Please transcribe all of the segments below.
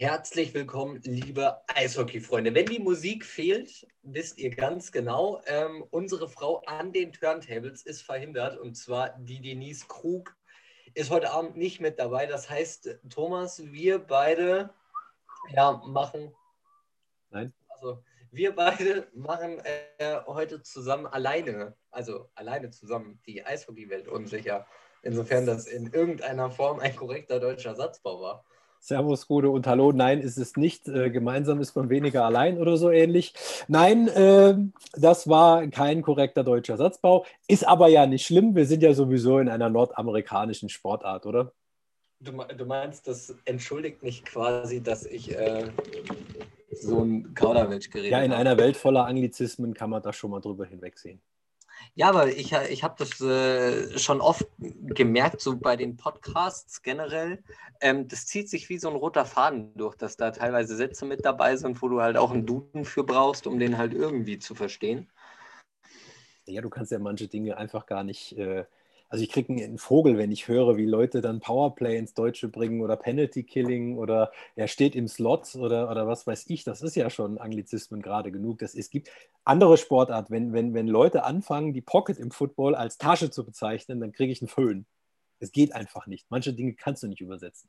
Herzlich willkommen, liebe Eishockey-Freunde. Wenn die Musik fehlt, wisst ihr ganz genau, ähm, unsere Frau an den Turntables ist verhindert und zwar die Denise Krug ist heute Abend nicht mit dabei. Das heißt, Thomas, wir beide ja, machen. Nein. Also, wir beide machen äh, heute zusammen alleine, also alleine zusammen die Eishockey-Welt unsicher. Insofern das in irgendeiner Form ein korrekter deutscher Satzbau war. Servus, Gude und Hallo. Nein, ist es nicht. Äh, gemeinsam ist man weniger allein oder so ähnlich. Nein, äh, das war kein korrekter deutscher Satzbau. Ist aber ja nicht schlimm. Wir sind ja sowieso in einer nordamerikanischen Sportart, oder? Du, du meinst, das entschuldigt mich quasi, dass ich äh, so ein Kauderwelsch geredet habe? Ja, in einer Welt voller Anglizismen kann man da schon mal drüber hinwegsehen. Ja, aber ich, ich habe das äh, schon oft gemerkt, so bei den Podcasts generell. Ähm, das zieht sich wie so ein roter Faden durch, dass da teilweise Sätze mit dabei sind, wo du halt auch einen Duden für brauchst, um den halt irgendwie zu verstehen. Ja, du kannst ja manche Dinge einfach gar nicht äh, also ich kriege einen Vogel, wenn ich höre, wie Leute dann Powerplay ins Deutsche bringen oder Penalty Killing oder er steht im Slot oder, oder was weiß ich. Das ist ja schon Anglizismen gerade genug. Das, es gibt andere Sportarten, wenn, wenn, wenn Leute anfangen, die Pocket im Football als Tasche zu bezeichnen, dann kriege ich einen Föhn. Es geht einfach nicht. Manche Dinge kannst du nicht übersetzen.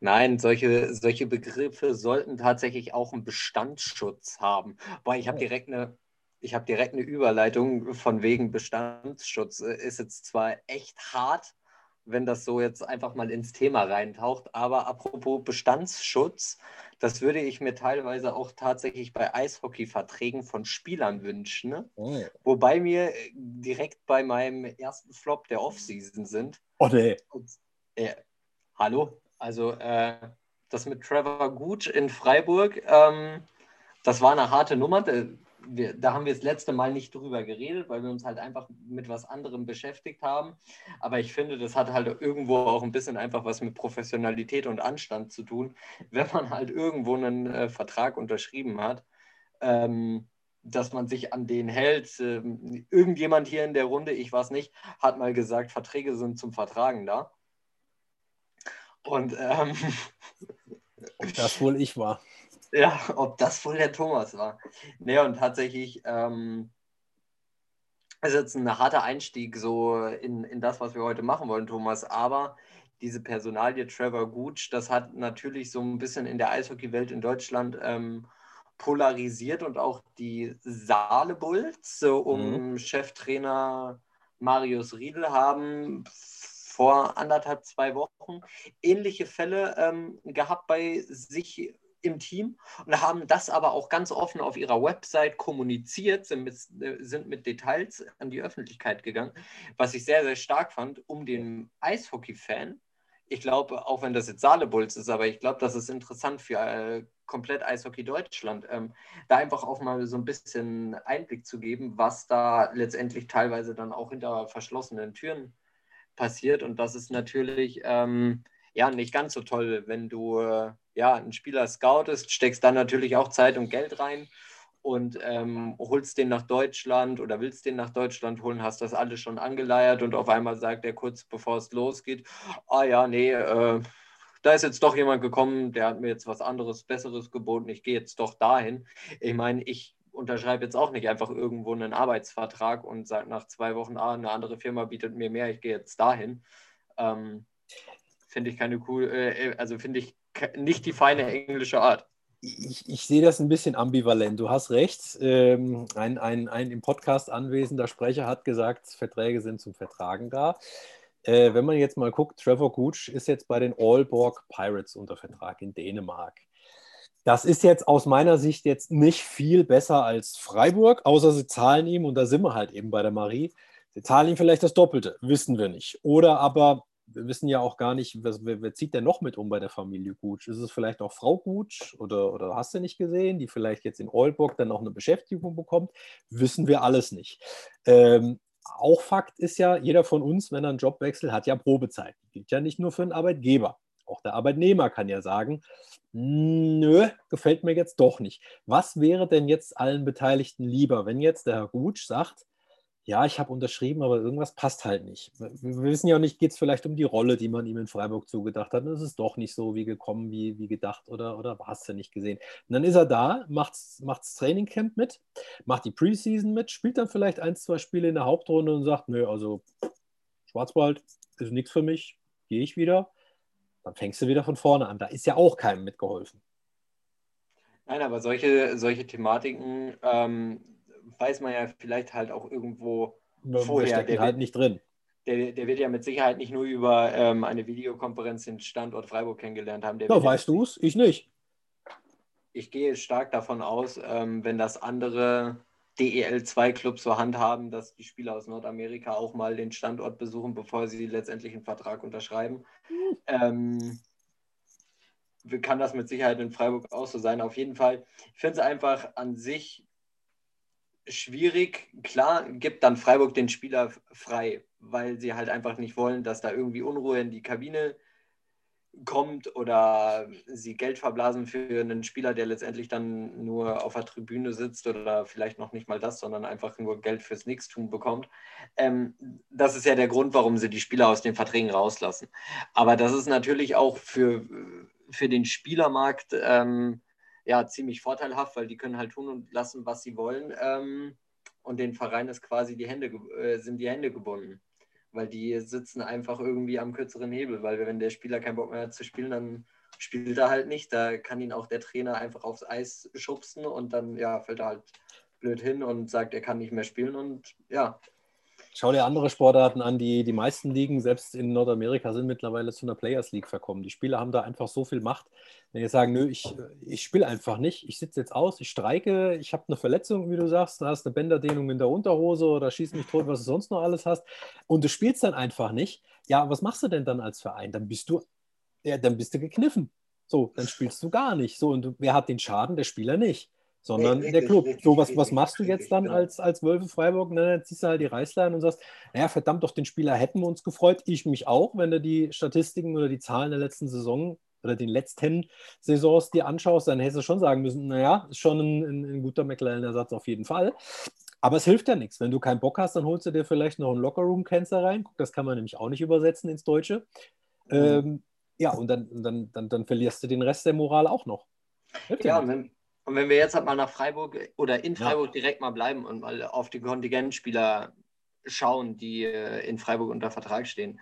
Nein, solche, solche Begriffe sollten tatsächlich auch einen Bestandsschutz haben. Weil ich habe direkt eine ich habe direkt eine Überleitung von wegen Bestandsschutz. Äh, ist jetzt zwar echt hart, wenn das so jetzt einfach mal ins Thema reintaucht, aber apropos Bestandsschutz, das würde ich mir teilweise auch tatsächlich bei Eishockey-Verträgen von Spielern wünschen. Ne? Oh. Wobei mir direkt bei meinem ersten Flop der Offseason sind. Oh nee. Und, äh, hallo? Also äh, das mit Trevor Gut in Freiburg, ähm, das war eine harte Nummer wir, da haben wir das letzte Mal nicht drüber geredet, weil wir uns halt einfach mit was anderem beschäftigt haben. Aber ich finde, das hat halt irgendwo auch ein bisschen einfach was mit Professionalität und Anstand zu tun, wenn man halt irgendwo einen äh, Vertrag unterschrieben hat. Ähm, dass man sich an den hält. Ähm, irgendjemand hier in der Runde, ich weiß nicht, hat mal gesagt, Verträge sind zum Vertragen da. Und ähm, das wohl ich war. Ja, ob das wohl der Thomas war. Nee, und tatsächlich ähm, ist jetzt ein harter Einstieg so in, in das, was wir heute machen wollen, Thomas. Aber diese Personalie Trevor Gooch, das hat natürlich so ein bisschen in der Eishockeywelt in Deutschland ähm, polarisiert und auch die Saale Bulls so um mhm. Cheftrainer Marius Riedel haben vor anderthalb, zwei Wochen ähnliche Fälle ähm, gehabt bei sich im Team und haben das aber auch ganz offen auf ihrer Website kommuniziert, sind mit, sind mit Details an die Öffentlichkeit gegangen, was ich sehr, sehr stark fand, um den Eishockey-Fan, ich glaube, auch wenn das jetzt Saale-Bulls ist, aber ich glaube, das ist interessant für äh, komplett Eishockey Deutschland, ähm, da einfach auch mal so ein bisschen Einblick zu geben, was da letztendlich teilweise dann auch hinter verschlossenen Türen passiert. Und das ist natürlich ähm, ja nicht ganz so toll, wenn du äh, ja, einen Spieler scoutest, steckst dann natürlich auch Zeit und Geld rein und ähm, holst den nach Deutschland oder willst den nach Deutschland holen, hast das alles schon angeleiert und auf einmal sagt er kurz bevor es losgeht, ah ja, nee, äh, da ist jetzt doch jemand gekommen, der hat mir jetzt was anderes, besseres geboten, ich gehe jetzt doch dahin. Ich meine, ich unterschreibe jetzt auch nicht einfach irgendwo einen Arbeitsvertrag und sage nach zwei Wochen, ah, eine andere Firma bietet mir mehr, ich gehe jetzt dahin. Ähm, finde ich keine cool, äh, also finde ich nicht die feine englische Art. Ich, ich, sehe das ein bisschen ambivalent. Du hast recht. Ähm, ein, ein, ein im Podcast anwesender Sprecher hat gesagt, Verträge sind zum Vertragen da. Äh, wenn man jetzt mal guckt, Trevor Gooch ist jetzt bei den Aalborg Pirates unter Vertrag in Dänemark. Das ist jetzt aus meiner Sicht jetzt nicht viel besser als Freiburg, außer sie zahlen ihm, und da sind wir halt eben bei der Marie, sie zahlen ihm vielleicht das Doppelte, wissen wir nicht. Oder aber wir wissen ja auch gar nicht, wer, wer, zieht denn noch mit um bei der Familie Gutsch? Ist es vielleicht auch Frau Gutsch oder, oder hast du nicht gesehen, die vielleicht jetzt in Olburg dann auch eine Beschäftigung bekommt? Wissen wir alles nicht. Ähm, auch Fakt ist ja, jeder von uns, wenn er einen Job wechselt, hat ja Probezeit. Gilt ja nicht nur für einen Arbeitgeber. Auch der Arbeitnehmer kann ja sagen, nö, gefällt mir jetzt doch nicht. Was wäre denn jetzt allen Beteiligten lieber, wenn jetzt der Herr Gutsch sagt, ja, ich habe unterschrieben, aber irgendwas passt halt nicht. Wir wissen ja auch nicht, geht es vielleicht um die Rolle, die man ihm in Freiburg zugedacht hat. Und es ist doch nicht so wie gekommen, wie, wie gedacht oder, oder hast du nicht gesehen. Und dann ist er da, macht das Trainingcamp mit, macht die Preseason mit, spielt dann vielleicht ein, zwei Spiele in der Hauptrunde und sagt, nö, also Schwarzwald ist nichts für mich, gehe ich wieder. Dann fängst du wieder von vorne an. Da ist ja auch keinem mitgeholfen. Nein, aber solche, solche Thematiken ähm, weiß man ja vielleicht halt auch irgendwo wir vorher. Der halt nicht drin. Der, der, wird ja mit Sicherheit nicht nur über ähm, eine Videokonferenz den Standort Freiburg kennengelernt haben. Der ja, weißt du es? Ich nicht. Ich gehe stark davon aus, ähm, wenn das andere DEL2-Clubs so handhaben, dass die Spieler aus Nordamerika auch mal den Standort besuchen, bevor sie letztendlich einen Vertrag unterschreiben. Mhm. Ähm, kann das mit Sicherheit in Freiburg auch so sein. Auf jeden Fall, ich finde es einfach an sich schwierig. Klar gibt dann Freiburg den Spieler frei, weil sie halt einfach nicht wollen, dass da irgendwie Unruhe in die Kabine kommt oder sie Geld verblasen für einen Spieler, der letztendlich dann nur auf der Tribüne sitzt oder vielleicht noch nicht mal das, sondern einfach nur Geld fürs Nichtstun bekommt. Ähm, das ist ja der Grund, warum sie die Spieler aus den Verträgen rauslassen. Aber das ist natürlich auch für, für den Spielermarkt ähm, ja, ziemlich vorteilhaft, weil die können halt tun und lassen, was sie wollen. Ähm, und den Verein ist quasi die Hände, äh, sind die Hände gebunden. Weil die sitzen einfach irgendwie am kürzeren Hebel, weil wenn der Spieler keinen Bock mehr hat zu spielen, dann spielt er halt nicht. Da kann ihn auch der Trainer einfach aufs Eis schubsen und dann ja, fällt er halt blöd hin und sagt, er kann nicht mehr spielen und ja, Schau dir andere Sportarten an, die, die meisten Ligen, selbst in Nordamerika, sind mittlerweile zu einer Players League verkommen. Die Spieler haben da einfach so viel Macht. Wenn die sagen, nö, ich, ich spiele einfach nicht, ich sitze jetzt aus, ich streike, ich habe eine Verletzung, wie du sagst, du hast eine Bänderdehnung in der Unterhose oder schieß mich tot, was du sonst noch alles hast, und du spielst dann einfach nicht, ja, was machst du denn dann als Verein? Dann bist du, ja, dann bist du gekniffen. So, dann spielst du gar nicht. So, und wer hat den Schaden? Der Spieler nicht sondern nee, der Club. so, was, was machst du jetzt dann genau. als, als Wölfe Freiburg? Na, dann ziehst du halt die Reißleine und sagst, naja, verdammt doch, den Spieler hätten wir uns gefreut. Ich mich auch, wenn du die Statistiken oder die Zahlen der letzten Saison oder den letzten Saisons dir anschaust, dann hättest du schon sagen müssen, naja, ist schon ein, ein, ein guter McLaren-Ersatz auf jeden Fall. Aber es hilft ja nichts. Wenn du keinen Bock hast, dann holst du dir vielleicht noch einen Lockerroom-Cancer rein. Das kann man nämlich auch nicht übersetzen ins Deutsche. Mhm. Ähm, ja, und dann, dann, dann, dann verlierst du den Rest der Moral auch noch. Hilft ja, ja und wenn wir jetzt halt mal nach Freiburg oder in Freiburg ja. direkt mal bleiben und mal auf die Kontingentspieler schauen, die äh, in Freiburg unter Vertrag stehen.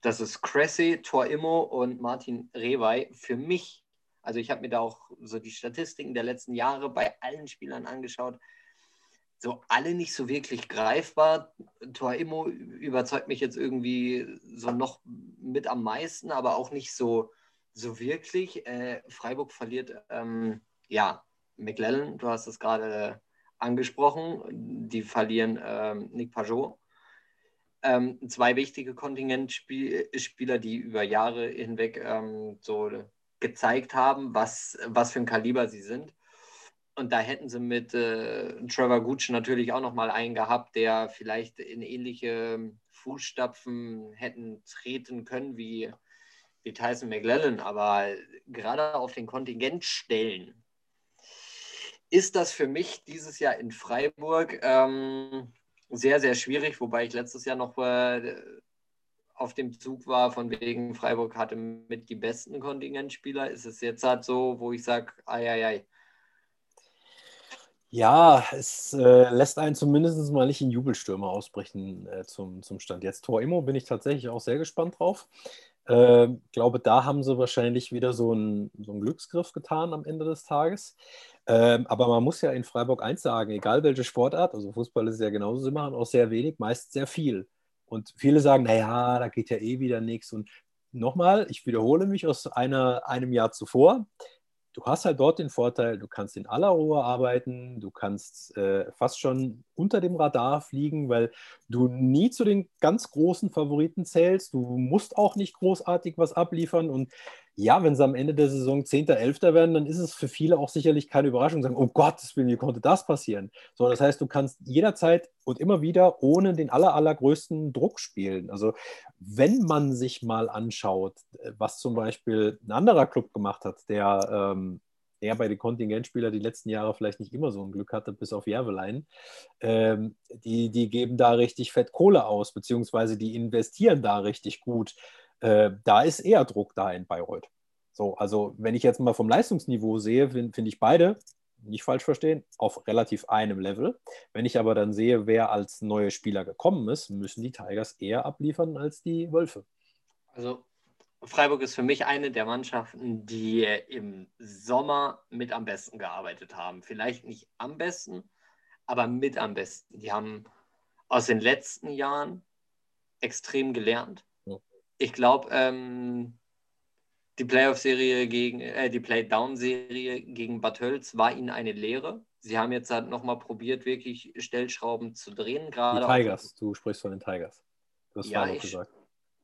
Das ist Cressy, Tor Immo und Martin Rewey. Für mich, also ich habe mir da auch so die Statistiken der letzten Jahre bei allen Spielern angeschaut. So alle nicht so wirklich greifbar. Tor Immo überzeugt mich jetzt irgendwie so noch mit am meisten, aber auch nicht so, so wirklich. Äh, Freiburg verliert ähm, ja McLellan, du hast es gerade angesprochen, die verlieren ähm, Nick Pajot. Ähm, zwei wichtige Kontingentspieler, die über Jahre hinweg ähm, so gezeigt haben, was, was für ein Kaliber sie sind. Und da hätten sie mit äh, Trevor Gooch natürlich auch nochmal einen gehabt, der vielleicht in ähnliche Fußstapfen hätten treten können wie, wie Tyson McLellan. Aber gerade auf den Kontingentstellen ist das für mich dieses Jahr in Freiburg ähm, sehr, sehr schwierig, wobei ich letztes Jahr noch äh, auf dem Zug war, von wegen Freiburg hatte mit die besten Kontingentspieler. Ist es jetzt halt so, wo ich sage, ei, ei, ei. Ja, es äh, lässt einen zumindest mal nicht in Jubelstürme ausbrechen äh, zum, zum Stand. Jetzt Tor Immo bin ich tatsächlich auch sehr gespannt drauf. Äh, glaube, da haben sie wahrscheinlich wieder so einen, so einen Glücksgriff getan am Ende des Tages. Ähm, aber man muss ja in Freiburg eins sagen, egal welche Sportart, also Fußball ist ja genauso, sie machen auch sehr wenig, meist sehr viel. Und viele sagen, naja, da geht ja eh wieder nichts. Und nochmal, ich wiederhole mich aus einer, einem Jahr zuvor, du hast halt dort den Vorteil, du kannst in aller Ruhe arbeiten, du kannst äh, fast schon unter dem Radar fliegen, weil du nie zu den ganz großen Favoriten zählst. Du musst auch nicht großartig was abliefern und ja, wenn sie am Ende der Saison 10., 11. werden, dann ist es für viele auch sicherlich keine Überraschung, sagen, oh Gott, wie konnte das passieren? So, das heißt, du kannst jederzeit und immer wieder ohne den aller, allergrößten Druck spielen. Also wenn man sich mal anschaut, was zum Beispiel ein anderer Club gemacht hat, der ähm, er bei den Kontingentspielern die letzten Jahre vielleicht nicht immer so ein Glück hatte, bis auf Järvelein, ähm, die, die geben da richtig fett Kohle aus, beziehungsweise die investieren da richtig gut. Äh, da ist eher Druck da in Bayreuth. So, also wenn ich jetzt mal vom Leistungsniveau sehe, finde find ich beide, nicht falsch verstehen, auf relativ einem Level. Wenn ich aber dann sehe, wer als neue Spieler gekommen ist, müssen die Tigers eher abliefern als die Wölfe. Also Freiburg ist für mich eine der Mannschaften, die im Sommer mit am besten gearbeitet haben. Vielleicht nicht am besten, aber mit am besten. Die haben aus den letzten Jahren extrem gelernt. Ich glaube, ähm, die Playoff-Serie gegen, äh, die Playdown-Serie gegen Bad Hölz war ihnen eine Lehre. Sie haben jetzt halt nochmal probiert, wirklich Stellschrauben zu drehen. Gerade die Tigers, du sprichst von den Tigers. Du hast ja, ich, gesagt.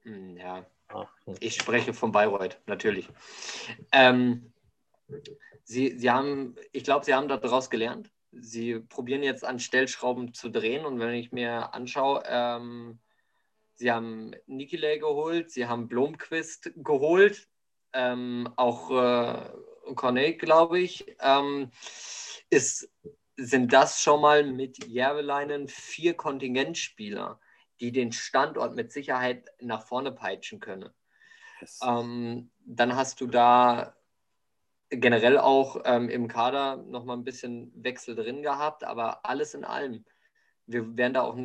Hm, ja. Ich spreche von Bayreuth, natürlich. Ähm, sie, sie haben, ich glaube, sie haben daraus gelernt. Sie probieren jetzt an Stellschrauben zu drehen und wenn ich mir anschaue, ähm, sie haben Nikile geholt, sie haben Blomquist geholt, ähm, auch äh, Cornet, glaube ich, ähm, ist, sind das schon mal mit Järveleinen vier Kontingentspieler die den Standort mit Sicherheit nach vorne peitschen können. Yes. Ähm, dann hast du da generell auch ähm, im Kader nochmal ein bisschen Wechsel drin gehabt, aber alles in allem. Wir werden da auch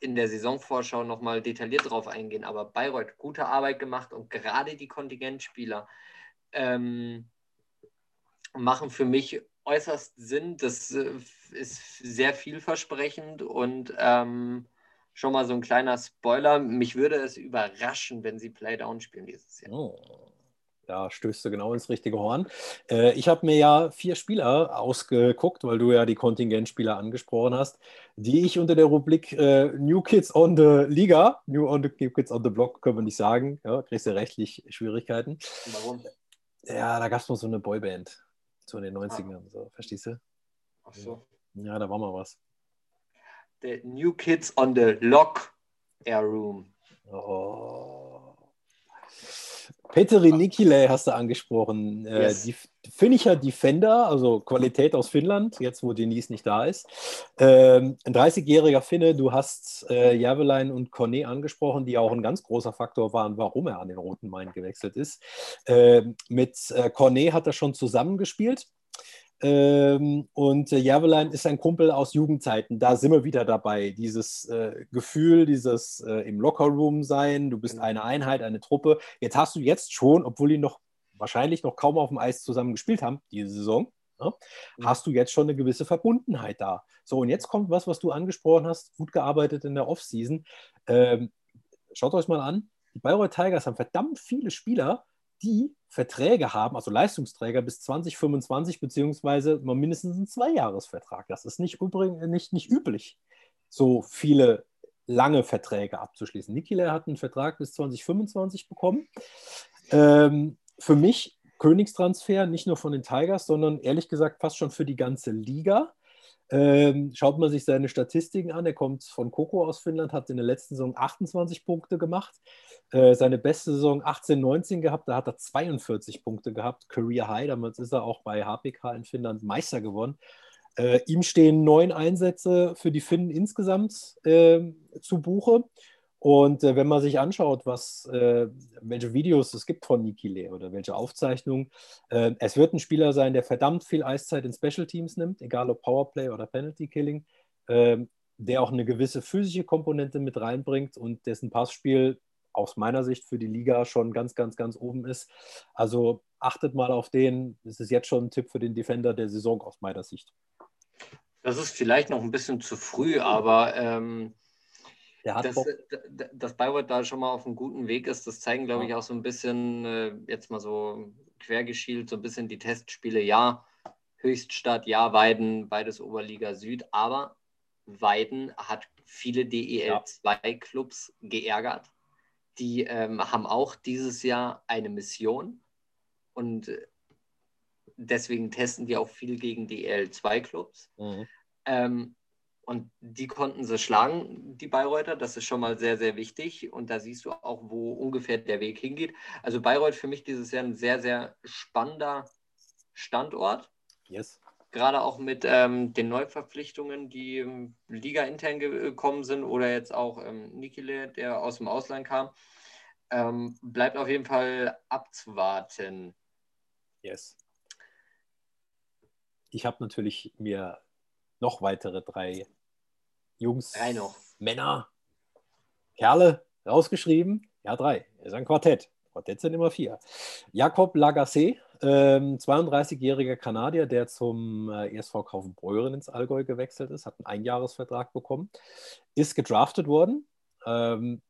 in der Saisonvorschau nochmal detailliert drauf eingehen, aber Bayreuth gute Arbeit gemacht und gerade die Kontingentspieler ähm, machen für mich äußerst Sinn. Das äh, ist sehr vielversprechend und ähm, schon mal so ein kleiner Spoiler. Mich würde es überraschen, wenn sie Playdown spielen dieses Jahr. Oh. Da stößt du genau ins richtige Horn. Äh, ich habe mir ja vier Spieler ausgeguckt, weil du ja die Kontingentspieler angesprochen hast, die ich unter der Rubrik äh, New Kids on the Liga, New, on the, New Kids on the Block, können wir nicht sagen, ja, kriegst du rechtlich Schwierigkeiten. Warum? Ja, da gab es noch so eine Boyband, so in den 90ern, ah. so, verstehst du? Ach so. Ja, da war mal was the New Kids on the Lock Air Room. Oh. Peteri Nikile hast du angesprochen. Äh, yes. Die Finnischer Defender, also Qualität aus Finnland, jetzt wo Denise nicht da ist. Ähm, ein 30-jähriger Finne, du hast äh, Javelein und Cornet angesprochen, die auch ein ganz großer Faktor waren, warum er an den Roten Main gewechselt ist. Äh, mit äh, Cornet hat er schon zusammengespielt. Ähm, und äh, Järvelein ist ein Kumpel aus Jugendzeiten. Da sind wir wieder dabei. Dieses äh, Gefühl, dieses äh, im Lockerroom sein, du bist genau. eine Einheit, eine Truppe. Jetzt hast du jetzt schon, obwohl die noch wahrscheinlich noch kaum auf dem Eis zusammen gespielt haben, diese Saison, ja, mhm. hast du jetzt schon eine gewisse Verbundenheit da. So, und jetzt kommt was, was du angesprochen hast, gut gearbeitet in der Offseason. Ähm, schaut euch mal an, die Bayreuth Tigers haben verdammt viele Spieler, die Verträge haben, also Leistungsträger bis 2025, beziehungsweise mindestens einen Zweijahresvertrag. Das ist nicht, nicht, nicht üblich, so viele lange Verträge abzuschließen. Nikile hat einen Vertrag bis 2025 bekommen. Ähm, für mich Königstransfer, nicht nur von den Tigers, sondern ehrlich gesagt fast schon für die ganze Liga. Ähm, schaut man sich seine Statistiken an. Er kommt von Koko aus Finnland, hat in der letzten Saison 28 Punkte gemacht. Äh, seine beste Saison 18-19 gehabt, da hat er 42 Punkte gehabt. Career High, damals ist er auch bei HPK in Finnland Meister geworden. Äh, ihm stehen neun Einsätze für die Finnen insgesamt äh, zu Buche. Und äh, wenn man sich anschaut, was, äh, welche Videos es gibt von Nikile oder welche Aufzeichnungen, äh, es wird ein Spieler sein, der verdammt viel Eiszeit in Special Teams nimmt, egal ob Powerplay oder Penalty Killing, ähm, der auch eine gewisse physische Komponente mit reinbringt und dessen Passspiel aus meiner Sicht für die Liga schon ganz, ganz, ganz oben ist. Also achtet mal auf den. Das ist jetzt schon ein Tipp für den Defender der Saison aus meiner Sicht. Das ist vielleicht noch ein bisschen zu früh, aber ähm, dass, dass Bayreuth da schon mal auf einem guten Weg ist, das zeigen, glaube ich, auch so ein bisschen, äh, jetzt mal so quergeschielt, so ein bisschen die Testspiele. Ja, Höchststadt, ja, Weiden, beides Oberliga Süd, aber Weiden hat viele DEL2-Clubs geärgert die ähm, haben auch dieses Jahr eine Mission und äh, deswegen testen die auch viel gegen die EL2-Clubs. Mhm. Ähm, und die konnten sie schlagen, die Bayreuther. Das ist schon mal sehr, sehr wichtig. Und da siehst du auch, wo ungefähr der Weg hingeht. Also Bayreuth für mich dieses Jahr ein sehr, sehr spannender Standort. Yes. Gerade auch mit ähm, den Neuverpflichtungen, die ähm, Liga intern gekommen sind oder jetzt auch ähm, Nikile, der aus dem Ausland kam. Ähm, bleibt auf jeden Fall abzuwarten. Yes. Ich habe natürlich mir noch weitere drei Jungs, drei noch. Männer, Kerle rausgeschrieben. Ja, drei. Das ist ein Quartett. Quartett sind immer vier. Jakob Lagasse, ähm, 32-jähriger Kanadier, der zum äh, ESV Kaufbeuren ins Allgäu gewechselt ist, hat einen Einjahresvertrag bekommen, ist gedraftet worden. Ähm,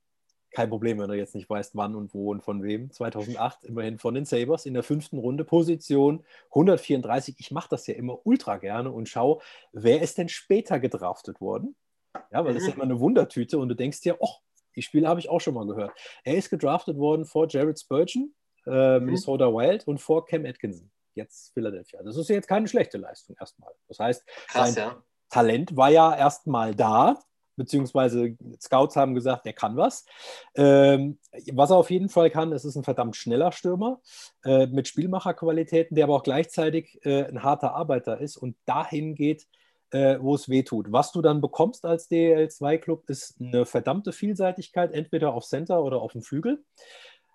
kein Problem, wenn du jetzt nicht weißt, wann und wo und von wem. 2008 immerhin von den Sabres in der fünften Runde, Position 134. Ich mache das ja immer ultra gerne und schaue, wer ist denn später gedraftet worden? Ja, weil das ist ja mhm. immer eine Wundertüte und du denkst dir, oh, die Spiele habe ich auch schon mal gehört. Er ist gedraftet worden vor Jared Spurgeon, äh, mhm. Minnesota Wild und vor Cam Atkinson, jetzt Philadelphia. Das ist jetzt keine schlechte Leistung erstmal. Das heißt, Krass, sein ja. Talent war ja erstmal da beziehungsweise Scouts haben gesagt, der kann was. Ähm, was er auf jeden Fall kann, es ist ein verdammt schneller Stürmer äh, mit Spielmacherqualitäten, der aber auch gleichzeitig äh, ein harter Arbeiter ist und dahin geht, äh, wo es weh tut. Was du dann bekommst als DL2-Club, ist eine verdammte Vielseitigkeit, entweder auf Center oder auf dem Flügel.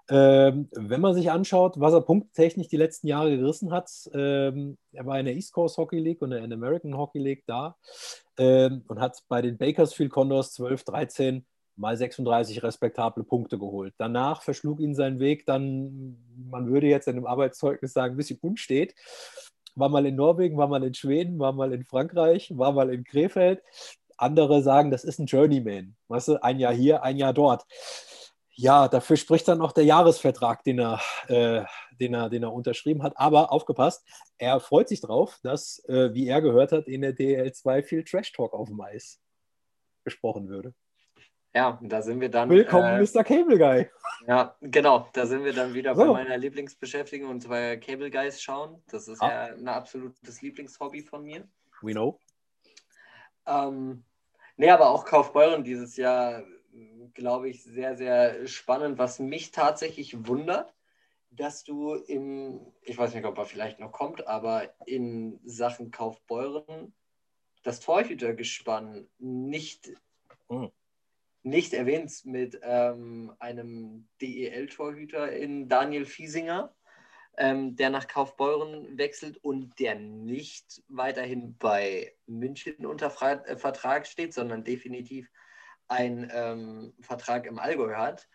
Ähm, wenn man sich anschaut, was er punkttechnisch die letzten Jahre gerissen hat, ähm, er war in der East Coast Hockey League und in der American Hockey League da ähm, und hat bei den Bakersfield Condors 12, 13 mal 36 respektable Punkte geholt. Danach verschlug ihn sein Weg dann, man würde jetzt in einem Arbeitszeugnis sagen, ein bisschen unstet. War mal in Norwegen, war mal in Schweden, war mal in Frankreich, war mal in Krefeld. Andere sagen, das ist ein Journeyman. Weißt du, ein Jahr hier, ein Jahr dort ja, dafür spricht dann auch der Jahresvertrag, den er, äh, den er, den er unterschrieben hat. Aber aufgepasst, er freut sich drauf, dass, äh, wie er gehört hat, in der DL2 viel Trash Talk auf dem Eis gesprochen würde. Ja, da sind wir dann. Willkommen, äh, Mr. Cable Guy. Ja, genau. Da sind wir dann wieder so. bei meiner Lieblingsbeschäftigung und zwar Cable Guys schauen. Das ist ah. ja ein absolutes Lieblingshobby von mir. We know. Ähm, nee, aber auch Kaufbeuren dieses Jahr glaube ich, sehr, sehr spannend. Was mich tatsächlich wundert, dass du im, ich weiß nicht, ob er vielleicht noch kommt, aber in Sachen Kaufbeuren das Torhütergespann nicht, mhm. nicht erwähnst mit ähm, einem DEL-Torhüter in Daniel Fiesinger, ähm, der nach Kaufbeuren wechselt und der nicht weiterhin bei München unter äh, Vertrag steht, sondern definitiv einen ähm, Vertrag im Allgäu hat.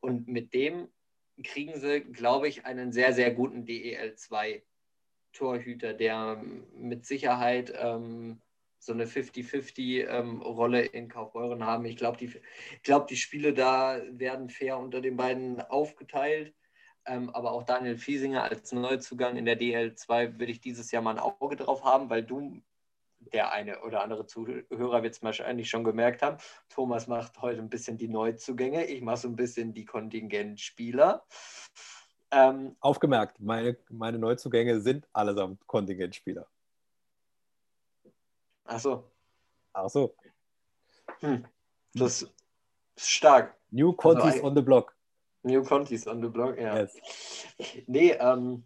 Und mit dem kriegen sie, glaube ich, einen sehr, sehr guten DEL2-Torhüter, der mit Sicherheit ähm, so eine 50-50-Rolle ähm, in Kaufbeuren haben. Ich glaube, die, glaub, die Spiele da werden fair unter den beiden aufgeteilt. Ähm, aber auch Daniel Fiesinger als Neuzugang in der DL2 würde ich dieses Jahr mal ein Auge drauf haben, weil du der eine oder andere Zuhörer wird es wahrscheinlich schon gemerkt haben. Thomas macht heute ein bisschen die Neuzugänge, ich mache so ein bisschen die Kontingentspieler. Ähm, Aufgemerkt, meine, meine Neuzugänge sind allesamt Kontingentspieler. Ach so. Ach so. Hm. Das ist stark. New Contis also, on the block. New Contis on the block, ja. Yes. Nee, ähm,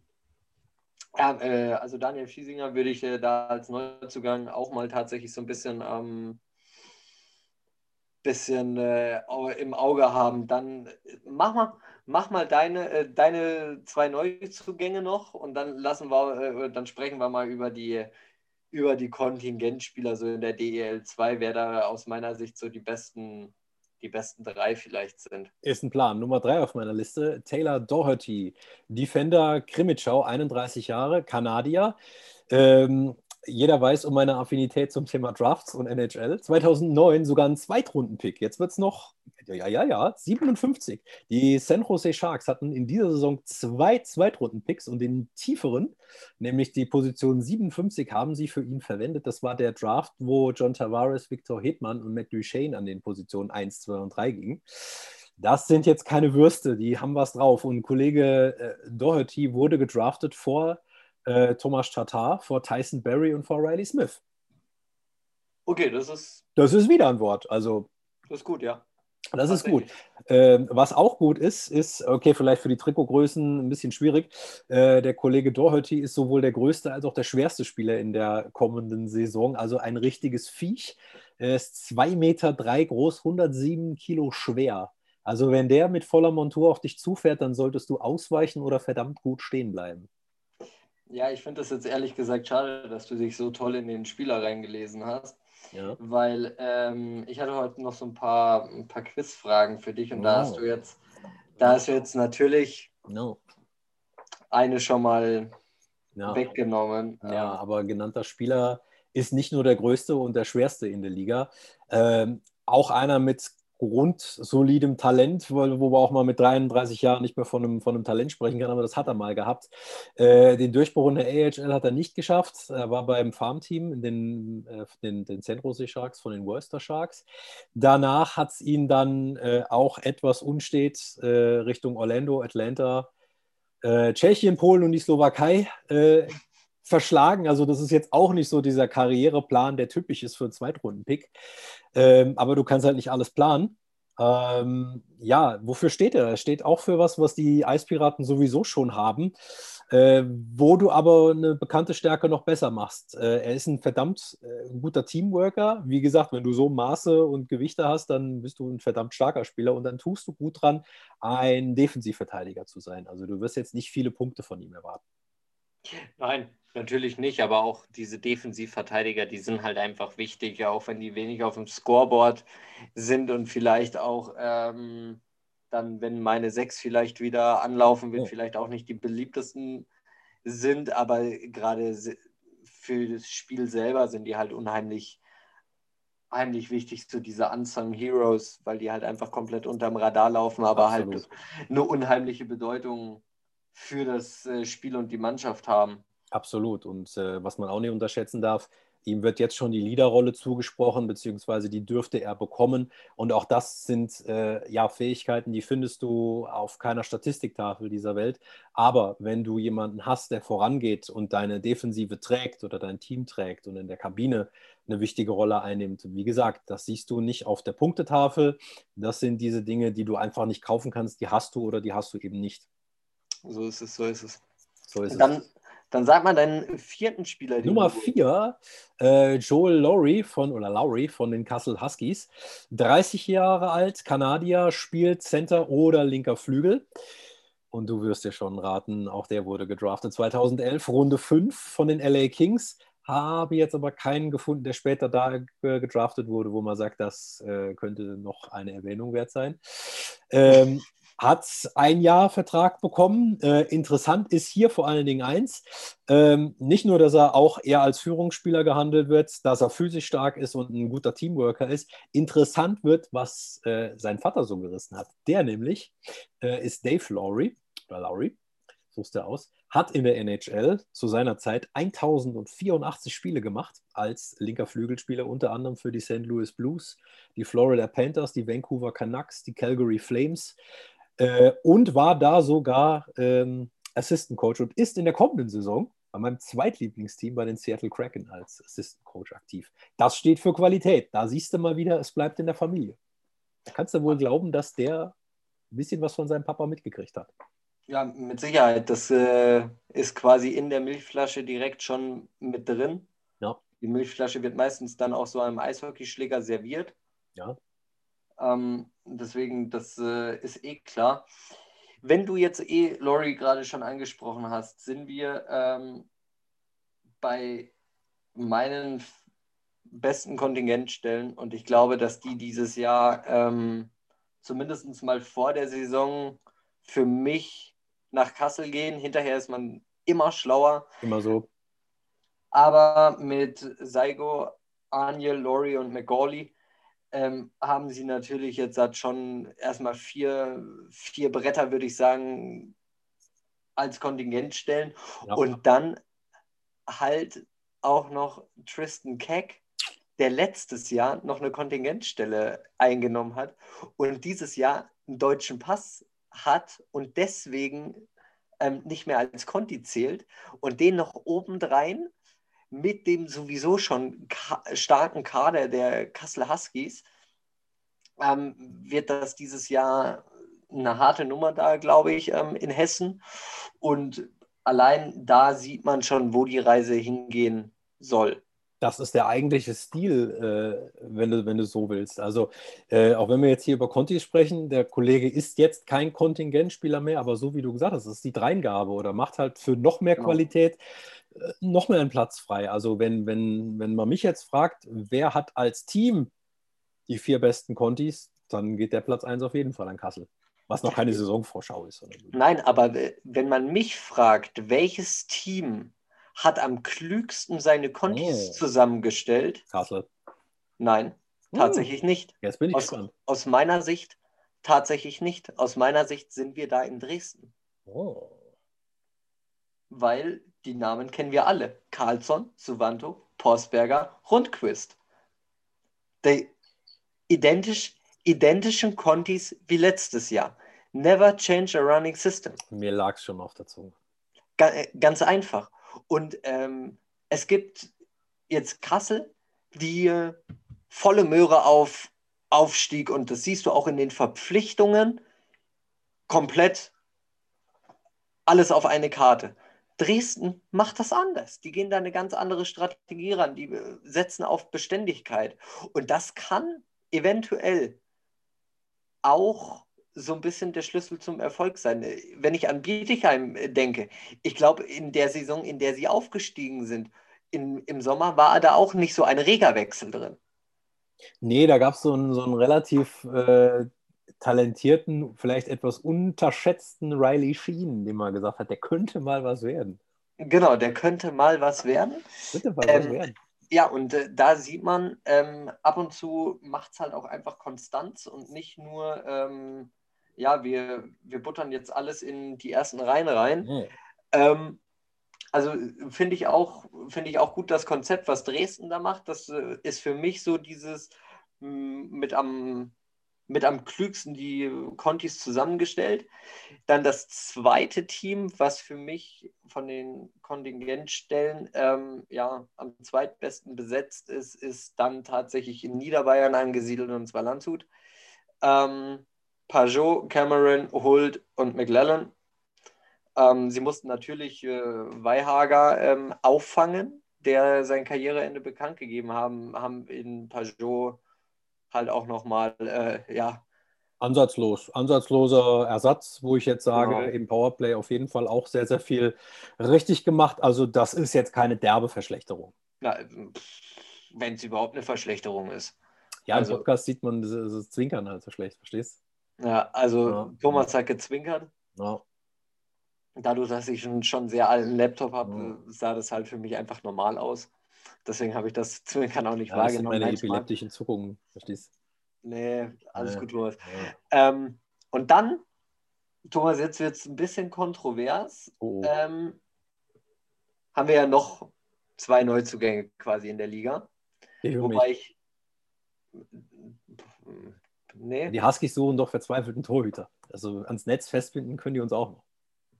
ja, äh, also Daniel Schiesinger würde ich äh, da als Neuzugang auch mal tatsächlich so ein bisschen, ähm, bisschen äh, im Auge haben. Dann äh, mach mal, mach mal deine, äh, deine zwei Neuzugänge noch und dann lassen wir, äh, dann sprechen wir mal über die über die Kontingentspieler so in der DEL 2, wer da aus meiner Sicht so die besten die besten drei vielleicht sind. Ist ein Plan. Nummer drei auf meiner Liste, Taylor Doherty, Defender Krimitschau, 31 Jahre, Kanadier. Ähm, jeder weiß um meine Affinität zum Thema Drafts und NHL. 2009 sogar ein Zweitrunden-Pick. Jetzt wird es noch, ja, ja, ja, 57. Die San Jose Sharks hatten in dieser Saison zwei Zweitrunden-Picks und den tieferen, nämlich die Position 57, haben sie für ihn verwendet. Das war der Draft, wo John Tavares, Victor Hedman und Matt Duchesne an den Positionen 1, 2 und 3 gingen. Das sind jetzt keine Würste, die haben was drauf. Und Kollege äh, Doherty wurde gedraftet vor äh, Thomas Tatar, vor Tyson Berry und vor Riley Smith. Okay, das ist. Das ist wieder ein Wort. Also. Das ist gut, ja. Das ist gut. Ähm, was auch gut ist, ist, okay, vielleicht für die Trikotgrößen ein bisschen schwierig. Äh, der Kollege Doherty ist sowohl der größte als auch der schwerste Spieler in der kommenden Saison. Also ein richtiges Viech. Er ist 2,3 Meter drei groß, 107 Kilo schwer. Also wenn der mit voller Montur auf dich zufährt, dann solltest du ausweichen oder verdammt gut stehen bleiben. Ja, ich finde das jetzt ehrlich gesagt schade, dass du dich so toll in den Spieler reingelesen hast. Ja. Weil ähm, ich hatte heute noch so ein paar, ein paar Quizfragen für dich und no. da hast du jetzt, da hast du jetzt natürlich no. eine schon mal ja. weggenommen. Ja, aber genannter Spieler ist nicht nur der größte und der schwerste in der Liga. Ähm, auch einer mit grundsolidem Talent, wo, wo man auch mal mit 33 Jahren nicht mehr von einem, von einem Talent sprechen kann, aber das hat er mal gehabt. Äh, den Durchbruch in der AHL hat er nicht geschafft. Er war beim Farmteam in den, äh, den, den St. Rose Sharks von den Worcester Sharks. Danach hat es ihn dann äh, auch etwas unstet äh, Richtung Orlando, Atlanta, äh, Tschechien, Polen und die Slowakei äh, verschlagen. Also das ist jetzt auch nicht so dieser Karriereplan, der typisch ist für einen Zweitrunden-Pick. Ähm, aber du kannst halt nicht alles planen. Ähm, ja, wofür steht er? Er steht auch für was, was die Eispiraten sowieso schon haben, äh, wo du aber eine bekannte Stärke noch besser machst. Äh, er ist ein verdammt äh, guter Teamworker. Wie gesagt, wenn du so Maße und Gewichte hast, dann bist du ein verdammt starker Spieler und dann tust du gut dran, ein Defensivverteidiger zu sein. Also du wirst jetzt nicht viele Punkte von ihm erwarten. Nein, Natürlich nicht, aber auch diese Defensivverteidiger, die sind halt einfach wichtig, auch wenn die wenig auf dem Scoreboard sind und vielleicht auch dann, wenn meine sechs vielleicht wieder anlaufen, wird, oh. vielleicht auch nicht die beliebtesten sind, aber gerade für das Spiel selber sind die halt unheimlich heimlich wichtig, so diese Unsung Heroes, weil die halt einfach komplett unterm Radar laufen, aber halt Absolut. halt eine unheimliche Bedeutung für das äh, Spiel und die Mannschaft haben. Absolut. Und äh, was man auch nicht unterschätzen darf, ihm wird jetzt schon die Leaderrolle zugesprochen, beziehungsweise die dürfte er bekommen. Und auch das sind äh, ja Fähigkeiten, die findest du auf keiner Statistiktafel dieser Welt. Aber wenn du jemanden hast, der vorangeht und deine Defensive trägt oder dein Team trägt und in der Kabine eine wichtige Rolle einnimmt, wie gesagt, das siehst du nicht auf der Punktetafel. Das sind diese Dinge, die du einfach nicht kaufen kannst. Die hast du oder die hast du eben nicht. So ist es, so ist es. So ist Dann es dann sag mal deinen vierten Spieler. Nummer vier, äh, Joel Lowry von, oder Lowry von den Kassel Huskies. 30 Jahre alt, Kanadier, spielt Center oder linker Flügel. Und du wirst dir schon raten, auch der wurde gedraftet 2011, Runde 5 von den LA Kings. Habe jetzt aber keinen gefunden, der später da gedraftet wurde, wo man sagt, das äh, könnte noch eine Erwähnung wert sein. Ähm, hat ein Jahr Vertrag bekommen. Äh, interessant ist hier vor allen Dingen eins, ähm, nicht nur, dass er auch eher als Führungsspieler gehandelt wird, dass er physisch stark ist und ein guter Teamworker ist. Interessant wird, was äh, sein Vater so gerissen hat. Der nämlich äh, ist Dave Lowry, oder Lowry, suchst du aus, hat in der NHL zu seiner Zeit 1084 Spiele gemacht als linker Flügelspieler, unter anderem für die St. Louis Blues, die Florida Panthers, die Vancouver Canucks, die Calgary Flames äh, und war da sogar ähm, Assistant Coach und ist in der kommenden Saison bei meinem Zweitlieblingsteam bei den Seattle Kraken als Assistant Coach aktiv. Das steht für Qualität. Da siehst du mal wieder, es bleibt in der Familie. Da kannst du wohl glauben, dass der ein bisschen was von seinem Papa mitgekriegt hat. Ja, mit Sicherheit. Das äh, ist quasi in der Milchflasche direkt schon mit drin. Ja. Die Milchflasche wird meistens dann auch so einem Eishockeyschläger serviert. Ja. Ähm, deswegen, das äh, ist eh klar. Wenn du jetzt eh Lori gerade schon angesprochen hast, sind wir ähm, bei meinen besten Kontingentstellen und ich glaube, dass die dieses Jahr ähm, zumindest mal vor der Saison für mich nach Kassel gehen. Hinterher ist man immer schlauer. Immer so. Aber mit Saigo, Aniel, Lori und McGawley ähm, haben sie natürlich jetzt hat schon erstmal vier, vier Bretter, würde ich sagen, als Kontingent stellen. Ja. Und dann halt auch noch Tristan Keck, der letztes Jahr noch eine Kontingentstelle eingenommen hat und dieses Jahr einen deutschen Pass hat und deswegen ähm, nicht mehr als Conti zählt und den noch obendrein mit dem sowieso schon ka starken Kader der Kassel Huskies ähm, wird das dieses Jahr eine harte Nummer da, glaube ich, ähm, in Hessen. Und allein da sieht man schon, wo die Reise hingehen soll. Das ist der eigentliche Stil, äh, wenn, du, wenn du so willst. Also, äh, auch wenn wir jetzt hier über Conti sprechen, der Kollege ist jetzt kein Kontingentspieler mehr, aber so wie du gesagt hast, ist die Dreingabe oder macht halt für noch mehr genau. Qualität noch mehr einen Platz frei. Also, wenn, wenn, wenn man mich jetzt fragt, wer hat als Team die vier besten Contis, dann geht der Platz 1 auf jeden Fall an Kassel. Was noch keine Saisonvorschau ist. Nein, aber wenn man mich fragt, welches Team hat am klügsten seine Kontis oh. zusammengestellt. Kassel. Nein, hm. tatsächlich nicht. Jetzt bin ich aus, gespannt. Aus meiner Sicht tatsächlich nicht. Aus meiner Sicht sind wir da in Dresden. Oh. Weil die Namen kennen wir alle. Carlsson, Suvanto, Postberger, Rundquist. Die identisch, identischen Contis wie letztes Jahr. Never change a running system. Mir lag es schon auf der Zunge. Ganz einfach. Und ähm, es gibt jetzt Kassel, die äh, volle Möhre auf Aufstieg und das siehst du auch in den Verpflichtungen komplett alles auf eine Karte. Dresden macht das anders. Die gehen da eine ganz andere Strategie ran. Die äh, setzen auf Beständigkeit. Und das kann eventuell auch so ein bisschen der Schlüssel zum Erfolg sein. Wenn ich an Bietigheim äh, denke, ich glaube, in der Saison, in der sie aufgestiegen sind, in, im Sommer war da auch nicht so ein reger Wechsel drin. Nee, da gab so es einen, so einen relativ äh, talentierten, vielleicht etwas unterschätzten Riley Sheen, dem man gesagt hat, der könnte mal was werden. Genau, der könnte mal was werden. Könnte mal ähm, was werden. Ja, und äh, da sieht man, ähm, ab und zu macht es halt auch einfach Konstanz und nicht nur ähm, ja, wir, wir buttern jetzt alles in die ersten Reihen rein. Mhm. Also finde ich, auch, find ich auch gut das Konzept, was Dresden da macht. Das äh, ist für mich so dieses mh, mit am, mit am klügsten die Contis zusammengestellt. Dann das zweite Team, was für mich von den Kontingentstellen ähm, ja, am zweitbesten besetzt ist, ist dann tatsächlich in Niederbayern angesiedelt und zwar Landshut. Ähm, Pajot, Cameron, Hult und McLellan. Ähm, sie mussten natürlich äh, Weihager ähm, auffangen, der sein Karriereende bekannt gegeben haben, haben in Pajot halt auch nochmal, äh, ja. Ansatzlos, ansatzloser Ersatz, wo ich jetzt sage, genau. im Powerplay auf jeden Fall auch sehr, sehr viel richtig gemacht. Also das ist jetzt keine derbe Verschlechterung. Wenn es überhaupt eine Verschlechterung ist. Ja, also, im Podcast sieht man das, das Zwinkern halt so schlecht, verstehst du? Ja, also ja. Thomas hat gezwinkert. Ja. Dadurch, dass ich einen schon sehr alten Laptop habe, ja. sah das halt für mich einfach normal aus. Deswegen habe ich das Zwinkern auch nicht ja, wahrgenommen. Das sind meine epileptischen Zuckungen, verstehst du? Nee, alles gut, Thomas. Ähm, und dann, Thomas, jetzt wird es ein bisschen kontrovers. Oh. Ähm, haben wir ja noch zwei Neuzugänge quasi in der Liga. Ich wobei mich. ich Nee. Die Huskies suchen doch verzweifelten Torhüter. Also ans Netz festbinden können die uns auch noch.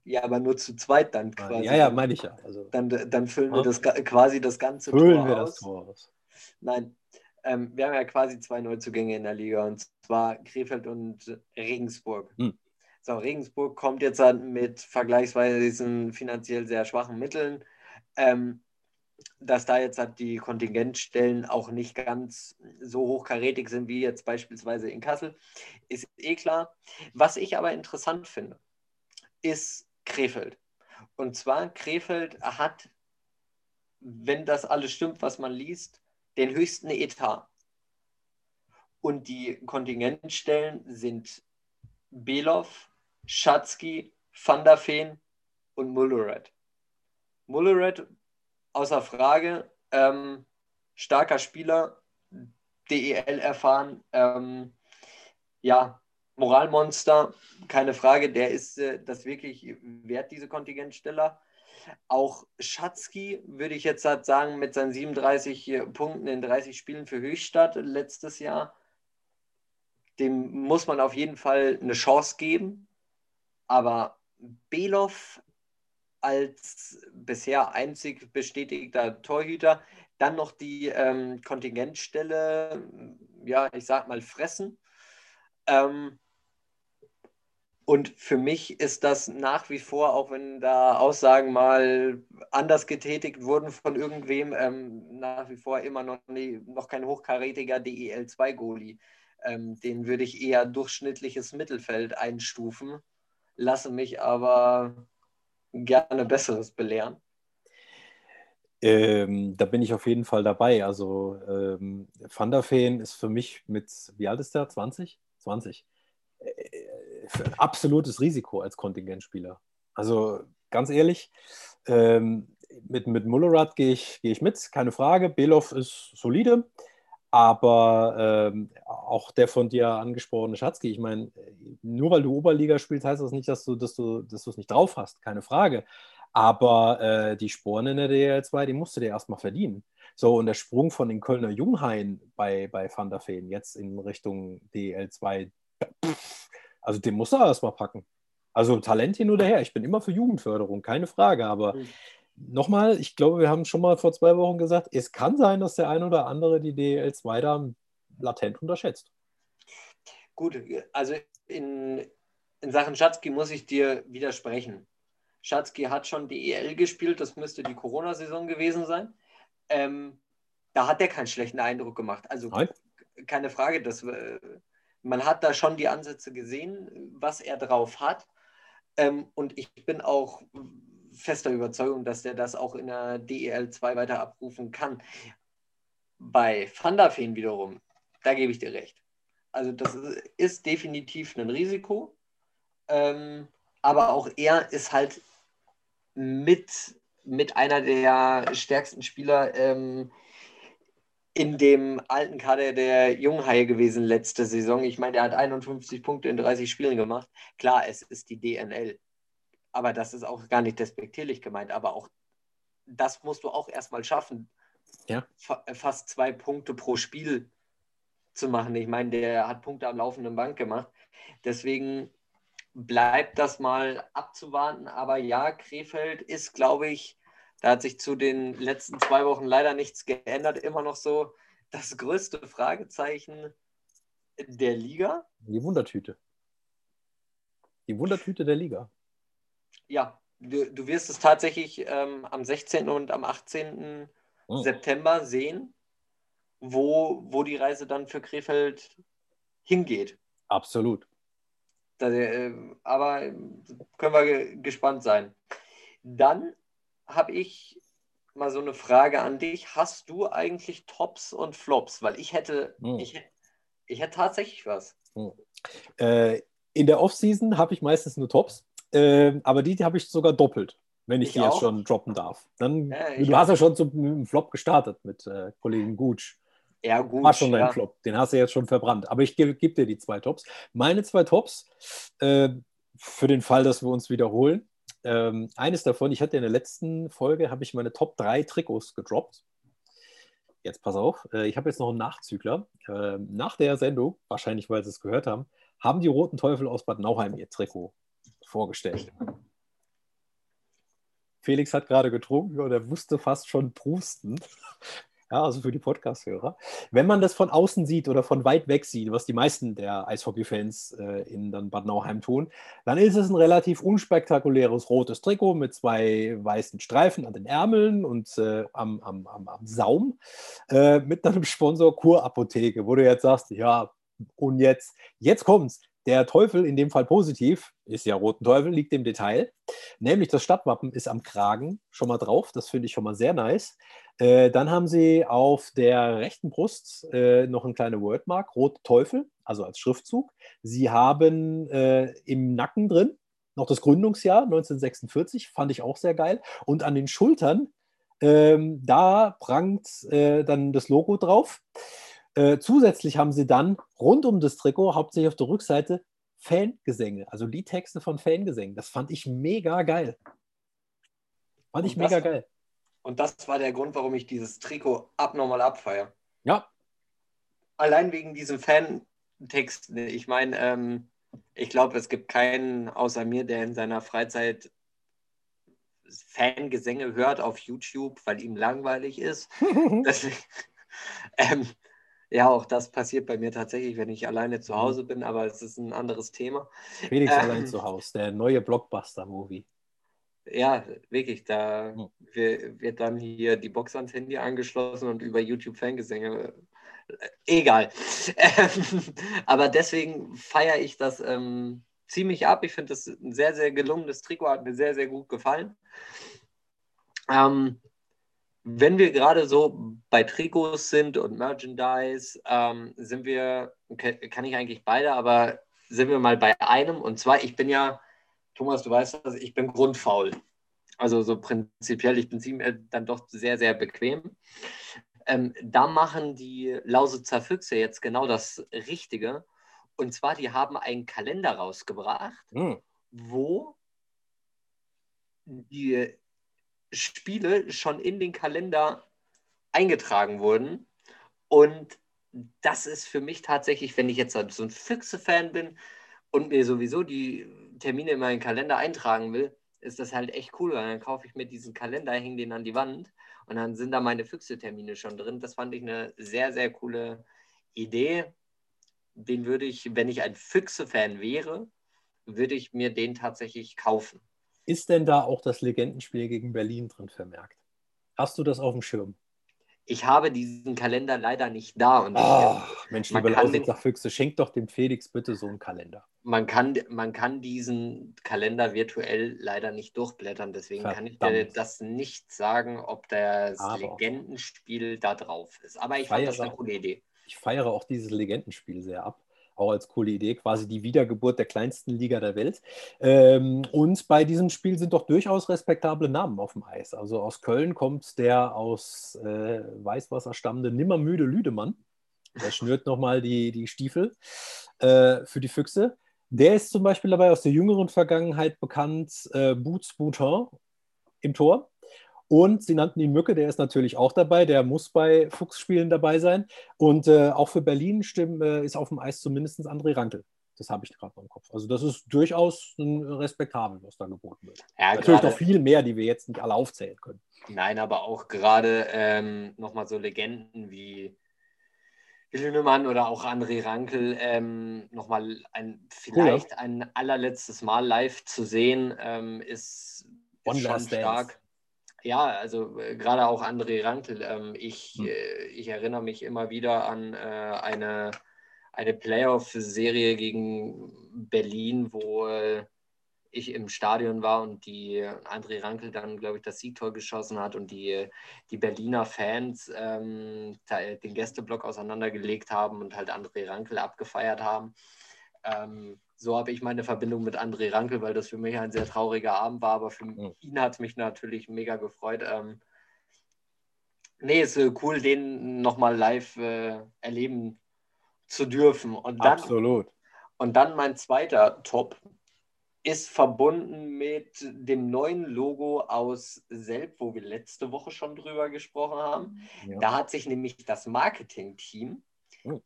Ja, aber nur zu zweit dann quasi. Ja, ja, meine ich ja. Also, dann, dann füllen ja. wir das quasi das ganze füllen Tor wir aus. das Tor aus. Nein, ähm, wir haben ja quasi zwei Neuzugänge in der Liga und zwar Krefeld und Regensburg. Hm. So, Regensburg kommt jetzt halt mit vergleichsweise diesen finanziell sehr schwachen Mitteln. Ähm, dass da jetzt halt die Kontingentstellen auch nicht ganz so hochkarätig sind wie jetzt beispielsweise in Kassel, ist eh klar. Was ich aber interessant finde, ist Krefeld. Und zwar, Krefeld hat, wenn das alles stimmt, was man liest, den höchsten Etat. Und die Kontingentstellen sind Belov, Schatzky, Van der Feen und Mulleret. Mulleret außer Frage. Ähm, starker Spieler, DEL erfahren. Ähm, ja, Moralmonster, keine Frage. Der ist äh, das wirklich wert, diese Kontingentsteller. Auch Schatzky würde ich jetzt halt sagen, mit seinen 37 Punkten in 30 Spielen für Höchstadt letztes Jahr, dem muss man auf jeden Fall eine Chance geben. Aber Belov als bisher einzig bestätigter Torhüter. Dann noch die ähm, Kontingentstelle, ja, ich sag mal, fressen. Ähm, und für mich ist das nach wie vor, auch wenn da Aussagen mal anders getätigt wurden von irgendwem, ähm, nach wie vor immer noch, nie, noch kein hochkarätiger DEL2-Goli. Ähm, den würde ich eher durchschnittliches Mittelfeld einstufen, lasse mich aber gerne Besseres belehren. Ähm, da bin ich auf jeden Fall dabei. Also ähm, Van der Feen ist für mich mit, wie alt ist der? 20? 20. Äh, ein absolutes Risiko als Kontingentspieler. Also ganz ehrlich, ähm, mit, mit Mullerat gehe ich, geh ich mit, keine Frage. Belov ist solide, aber ähm, auch der von dir angesprochene Schatzki, ich meine, nur weil du Oberliga spielst, heißt das nicht, dass du es dass du, dass nicht drauf hast, keine Frage. Aber äh, die Sporen in der DL2, die musst du dir erstmal verdienen. So, und der Sprung von den Kölner Junghain bei, bei Van der Feen jetzt in Richtung DL2, pff, also den musst du erstmal packen. Also Talent hin oder her. Ich bin immer für Jugendförderung, keine Frage. Aber mhm. nochmal, ich glaube, wir haben schon mal vor zwei Wochen gesagt, es kann sein, dass der ein oder andere die DL2 da latent unterschätzt. Gut, also in, in Sachen Schatzki muss ich dir widersprechen. Schatzki hat schon DEL gespielt, das müsste die Corona-Saison gewesen sein. Ähm, da hat er keinen schlechten Eindruck gemacht. Also Nein. keine Frage, das, äh, man hat da schon die Ansätze gesehen, was er drauf hat. Ähm, und ich bin auch fester Überzeugung, dass er das auch in der DEL 2 weiter abrufen kann. Bei Van der Feen wiederum, da gebe ich dir recht. Also das ist definitiv ein Risiko. Ähm, aber auch er ist halt mit, mit einer der stärksten Spieler ähm, in dem alten Kader der Junghaie gewesen letzte Saison. Ich meine, er hat 51 Punkte in 30 Spielen gemacht. Klar, es ist die DNL. Aber das ist auch gar nicht despektierlich gemeint. Aber auch das musst du auch erstmal schaffen. Ja. Fast zwei Punkte pro Spiel zu machen. Ich meine, der hat Punkte am laufenden Bank gemacht. Deswegen bleibt das mal abzuwarten. Aber ja, Krefeld ist, glaube ich, da hat sich zu den letzten zwei Wochen leider nichts geändert. Immer noch so das größte Fragezeichen der Liga. Die Wundertüte. Die Wundertüte der Liga. Ja, du, du wirst es tatsächlich ähm, am 16. und am 18. Oh. September sehen, wo, wo die Reise dann für Krefeld hingeht. Absolut. Äh, aber können wir gespannt sein. Dann habe ich mal so eine Frage an dich. Hast du eigentlich Tops und Flops? Weil ich hätte, hm. ich, ich hätte tatsächlich was. Hm. Äh, in der Offseason habe ich meistens nur Tops, äh, aber die, die habe ich sogar doppelt, wenn ich, ich die auch. jetzt schon droppen darf. Dann, ja, du hast ja schon zum, Flop gestartet mit äh, Kollegen Gutsch. Ja, gut. War schon dein ja. Flop. Den hast du jetzt schon verbrannt. Aber ich gebe geb dir die zwei Tops. Meine zwei Tops, äh, für den Fall, dass wir uns wiederholen, ähm, eines davon, ich hatte in der letzten Folge, habe ich meine Top 3 Trikots gedroppt. Jetzt pass auf, äh, ich habe jetzt noch einen Nachzügler. Äh, nach der Sendung, wahrscheinlich weil sie es gehört haben, haben die Roten Teufel aus Bad Nauheim ihr Trikot vorgestellt. Felix hat gerade getrunken und er wusste fast schon prusten. Ja, also für die Podcast-Hörer. Wenn man das von außen sieht oder von weit weg sieht, was die meisten der Eishockey-Fans äh, in dann Bad Nauheim tun, dann ist es ein relativ unspektakuläres rotes Trikot mit zwei weißen Streifen an den Ärmeln und äh, am, am, am, am, Saum äh, mit einem Sponsor Kurapotheke, wo du jetzt sagst, ja, und jetzt, jetzt kommt's. Der Teufel, in dem Fall positiv, ist ja Roten Teufel, liegt im Detail. Nämlich das Stadtwappen ist am Kragen schon mal drauf. Das finde ich schon mal sehr nice. Äh, dann haben sie auf der rechten Brust äh, noch eine kleine Wordmark, Rote Teufel, also als Schriftzug. Sie haben äh, im Nacken drin noch das Gründungsjahr 1946, fand ich auch sehr geil. Und an den Schultern, ähm, da prangt äh, dann das Logo drauf. Äh, zusätzlich haben sie dann rund um das Trikot, hauptsächlich auf der Rückseite, Fangesänge, also Liedtexte von Fangesängen. Das fand ich mega geil. Fand ich mega geil. Und das war der Grund, warum ich dieses Trikot abnormal abfeiere. Ja. Allein wegen diesem Fantext. Ich meine, ähm, ich glaube, es gibt keinen außer mir, der in seiner Freizeit Fangesänge hört auf YouTube, weil ihm langweilig ist. Deswegen, ähm, Ja, auch das passiert bei mir tatsächlich, wenn ich alleine zu Hause bin, aber es ist ein anderes Thema. Felix ähm, allein zu Hause, der neue Blockbuster-Movie. Ja, wirklich, da hm. wird dann hier die Box ans Handy angeschlossen und über YouTube Fangesänge. Äh, egal. aber deswegen feiere ich das ähm, ziemlich ab. Ich finde das ein sehr, sehr gelungenes Trikot, hat mir sehr, sehr gut gefallen. Ähm, wenn wir gerade so bei Trikots sind und Merchandise, ähm, sind wir, kann ich eigentlich beide, aber sind wir mal bei einem. Und zwar, ich bin ja, Thomas, du weißt das, ich bin grundfaul. Also so prinzipiell, ich bin ziemlich, dann doch sehr, sehr bequem. Ähm, da machen die Lausitzer Füchse jetzt genau das Richtige. Und zwar, die haben einen Kalender rausgebracht, mhm. wo die Spiele schon in den Kalender eingetragen wurden. Und das ist für mich tatsächlich, wenn ich jetzt so ein Füchse-Fan bin und mir sowieso die Termine in meinen Kalender eintragen will, ist das halt echt cool, weil dann kaufe ich mir diesen Kalender, hänge den an die Wand und dann sind da meine Füchse-Termine schon drin. Das fand ich eine sehr, sehr coole Idee. Den würde ich, wenn ich ein Füchse-Fan wäre, würde ich mir den tatsächlich kaufen. Ist denn da auch das Legendenspiel gegen Berlin drin vermerkt? Hast du das auf dem Schirm? Ich habe diesen Kalender leider nicht da. Und oh, ich, Mensch, liebe Lausitzer Füchse, schenkt doch dem Felix bitte so einen Kalender. Man kann, man kann diesen Kalender virtuell leider nicht durchblättern, deswegen Verdammt. kann ich dir das nicht sagen, ob das Aber Legendenspiel da drauf ist. Aber ich fand das eine coole Idee. Ich feiere auch dieses Legendenspiel sehr ab auch als coole Idee, quasi die Wiedergeburt der kleinsten Liga der Welt. Ähm, und bei diesem Spiel sind doch durchaus respektable Namen auf dem Eis. Also aus Köln kommt der aus äh, Weißwasser stammende Nimmermüde Lüdemann. Der schnürt nochmal die, die Stiefel äh, für die Füchse. Der ist zum Beispiel dabei aus der jüngeren Vergangenheit bekannt, äh, Boots Boutin im Tor. Und sie nannten ihn Mücke, der ist natürlich auch dabei, der muss bei Fuchsspielen dabei sein. Und äh, auch für Berlin stimmt, äh, ist auf dem Eis zumindest André Rankel. Das habe ich gerade noch im Kopf. Also das ist durchaus respektabel, was da geboten wird. Ja, Natürlich noch viel mehr, die wir jetzt nicht alle aufzählen können. Nein, aber auch gerade ähm, nochmal so Legenden wie Lünemann oder auch André Rankel ähm, nochmal ein, vielleicht cool, ja. ein allerletztes Mal live zu sehen, ähm, ist, ist schon stark. Ja, also äh, gerade auch André Rankel. Ähm, ich, hm. äh, ich erinnere mich immer wieder an äh, eine, eine Playoff-Serie gegen Berlin, wo äh, ich im Stadion war und die André Rankel dann, glaube ich, das Siegtor geschossen hat und die, die Berliner Fans ähm, den Gästeblock auseinandergelegt haben und halt André Rankel abgefeiert haben. Ähm, so habe ich meine Verbindung mit André Rankel, weil das für mich ein sehr trauriger Abend war, aber für mhm. ihn hat es mich natürlich mega gefreut. Ähm, nee, ist äh, cool, den nochmal live äh, erleben zu dürfen. Und dann, Absolut. Und dann mein zweiter Top ist verbunden mit dem neuen Logo aus Selb, wo wir letzte Woche schon drüber gesprochen haben. Ja. Da hat sich nämlich das Marketing-Team oh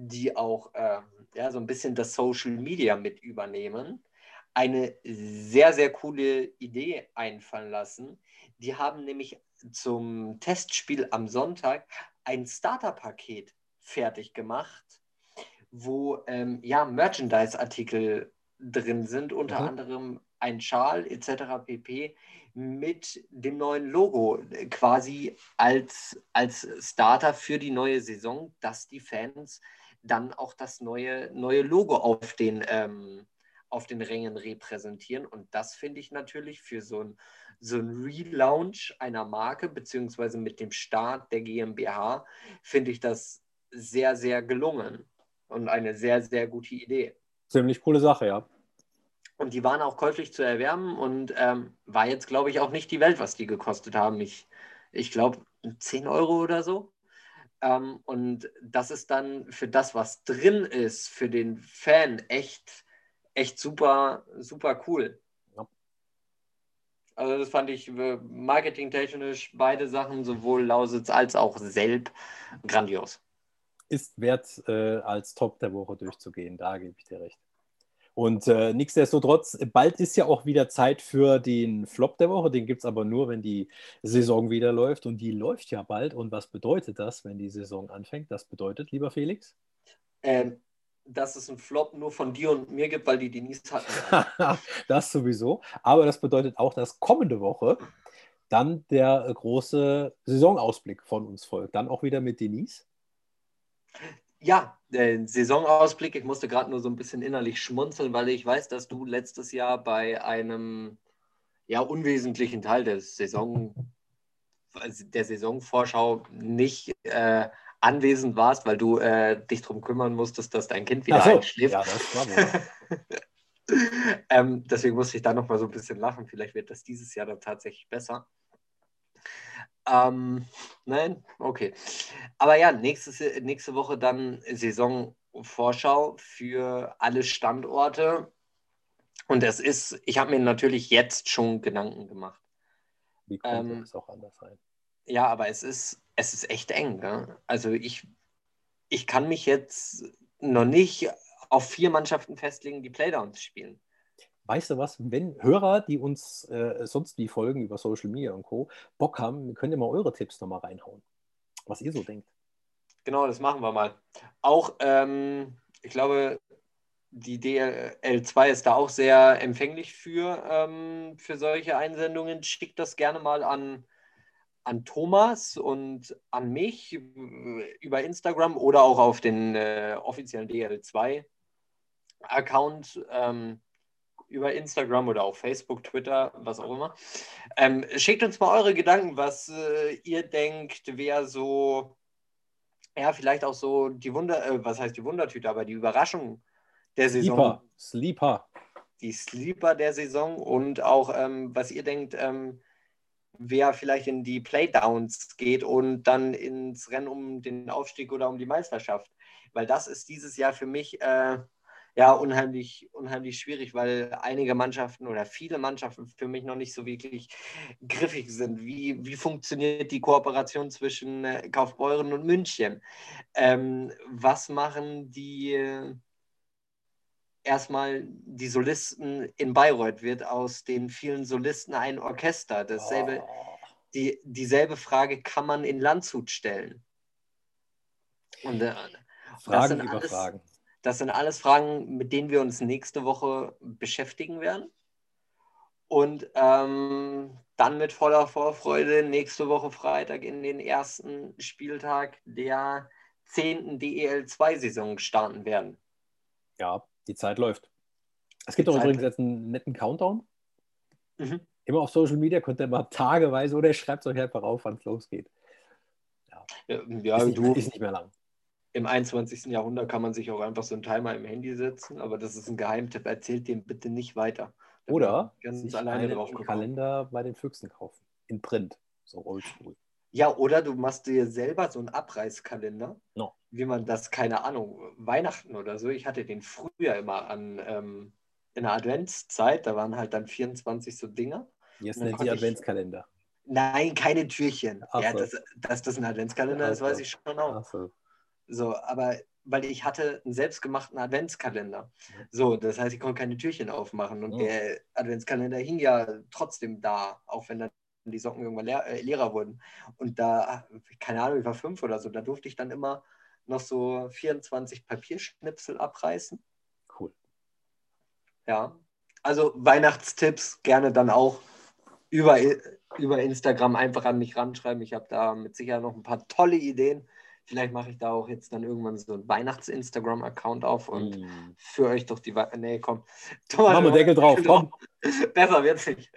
die auch äh, ja, so ein bisschen das Social Media mit übernehmen, eine sehr, sehr coole Idee einfallen lassen. Die haben nämlich zum Testspiel am Sonntag ein Starter-Paket fertig gemacht, wo ähm, ja, Merchandise-Artikel drin sind, unter mhm. anderem ein Schal etc. pp. mit dem neuen Logo quasi als, als Starter für die neue Saison, dass die Fans dann auch das neue, neue Logo auf den, ähm, auf den Rängen repräsentieren. Und das finde ich natürlich für so ein, so ein Relaunch einer Marke, beziehungsweise mit dem Start der GmbH, finde ich das sehr, sehr gelungen und eine sehr, sehr gute Idee. Ziemlich coole Sache, ja. Und die waren auch käuflich zu erwärmen und ähm, war jetzt, glaube ich, auch nicht die Welt, was die gekostet haben. Ich, ich glaube, 10 Euro oder so. Ähm, und das ist dann für das, was drin ist, für den Fan echt, echt super, super cool. Ja. Also das fand ich äh, marketingtechnisch beide Sachen, sowohl Lausitz als auch Selb, grandios. Ist wert, äh, als Top der Woche durchzugehen, da gebe ich dir recht. Und äh, nichtsdestotrotz, bald ist ja auch wieder Zeit für den Flop der Woche. Den gibt es aber nur, wenn die Saison wieder läuft. Und die läuft ja bald. Und was bedeutet das, wenn die Saison anfängt? Das bedeutet, lieber Felix? Ähm, dass es einen Flop nur von dir und mir gibt, weil die Denise hatten. das sowieso. Aber das bedeutet auch, dass kommende Woche dann der große Saisonausblick von uns folgt. Dann auch wieder mit Denise. Ja, der Saisonausblick. Ich musste gerade nur so ein bisschen innerlich schmunzeln, weil ich weiß, dass du letztes Jahr bei einem ja, unwesentlichen Teil der Saison, der Saisonvorschau nicht äh, anwesend warst, weil du äh, dich darum kümmern musstest, dass dein Kind wieder so. einschläft. Ja, das war wohl. ähm, deswegen musste ich da nochmal so ein bisschen lachen. Vielleicht wird das dieses Jahr dann tatsächlich besser. Ähm, nein, okay. Aber ja, nächstes, nächste Woche dann Saisonvorschau für alle Standorte. Und es ist, ich habe mir natürlich jetzt schon Gedanken gemacht. Wie könnte ähm, es auch anders sein? Ja, aber es ist, es ist echt eng. Ne? Also ich, ich kann mich jetzt noch nicht auf vier Mannschaften festlegen, die Playdowns spielen weißt du was, wenn Hörer, die uns äh, sonst wie folgen über Social Media und Co., Bock haben, könnt ihr mal eure Tipps nochmal reinhauen, was ihr so denkt. Genau, das machen wir mal. Auch, ähm, ich glaube, die DL2 ist da auch sehr empfänglich für, ähm, für solche Einsendungen. Schickt das gerne mal an, an Thomas und an mich über Instagram oder auch auf den äh, offiziellen DL2-Account. Ähm, über Instagram oder auf Facebook, Twitter, was auch immer. Ähm, schickt uns mal eure Gedanken, was äh, ihr denkt, wer so, ja, vielleicht auch so die Wunder, äh, was heißt die Wundertüte, aber die Überraschung der Saison. Sleeper. Sleeper. Die Sleeper der Saison und auch, ähm, was ihr denkt, ähm, wer vielleicht in die Playdowns geht und dann ins Rennen um den Aufstieg oder um die Meisterschaft. Weil das ist dieses Jahr für mich äh, ja, unheimlich, unheimlich schwierig, weil einige Mannschaften oder viele Mannschaften für mich noch nicht so wirklich griffig sind. Wie, wie funktioniert die Kooperation zwischen äh, Kaufbeuren und München? Ähm, was machen die äh, erstmal die Solisten in Bayreuth? Wird aus den vielen Solisten ein Orchester? Dasselbe, oh. die, dieselbe Frage kann man in Landshut stellen. Und, äh, Fragen über alles, Fragen. Das sind alles Fragen, mit denen wir uns nächste Woche beschäftigen werden. Und ähm, dann mit voller Vorfreude nächste Woche Freitag in den ersten Spieltag der 10. DEL2-Saison starten werden. Ja, die Zeit läuft. Es gibt auch übrigens jetzt einen netten Countdown. Mhm. Immer auf Social Media könnt ihr mal tageweise oder schreibt es euch einfach auf, wann es losgeht. Ja, ja ist, nicht, du, ist nicht mehr lang im 21. Jahrhundert kann man sich auch einfach so einen Timer im Handy setzen, aber das ist ein Geheimtipp. Erzählt dem bitte nicht weiter. Da Oder ganz alleine drauf einen Kalender bei den Füchsen kaufen. In Print. So oldschool. Ja, oder du machst dir selber so einen Abreißkalender, no. wie man das, keine Ahnung, Weihnachten oder so. Ich hatte den früher immer an ähm, in der Adventszeit, da waren halt dann 24 so Dinger. Jetzt nennt sie Adventskalender. Nein, keine Türchen. Ach ja, so. dass, dass das ein Adventskalender ja, ist, weiß ich schon auch. So. So, aber weil ich hatte einen selbstgemachten Adventskalender. So, das heißt, ich konnte keine Türchen aufmachen und oh. der Adventskalender hing ja trotzdem da, auch wenn dann die Socken irgendwann leer, äh, leerer wurden. Und da, keine Ahnung, ich war fünf oder so, da durfte ich dann immer noch so 24 Papierschnipsel abreißen. Cool. Ja, also Weihnachtstipps gerne dann auch über, über Instagram einfach an mich ranschreiben. Ich habe da mit Sicherheit noch ein paar tolle Ideen. Vielleicht mache ich da auch jetzt dann irgendwann so einen Weihnachts-Instagram-Account auf und mm. führe euch durch die. We nee, komm. Thomas, Machen wir Deckel drauf, komm. Besser wird's nicht.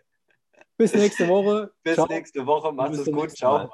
Bis nächste Woche. Bis Ciao. nächste Woche. Macht es gut. Ciao. Mal.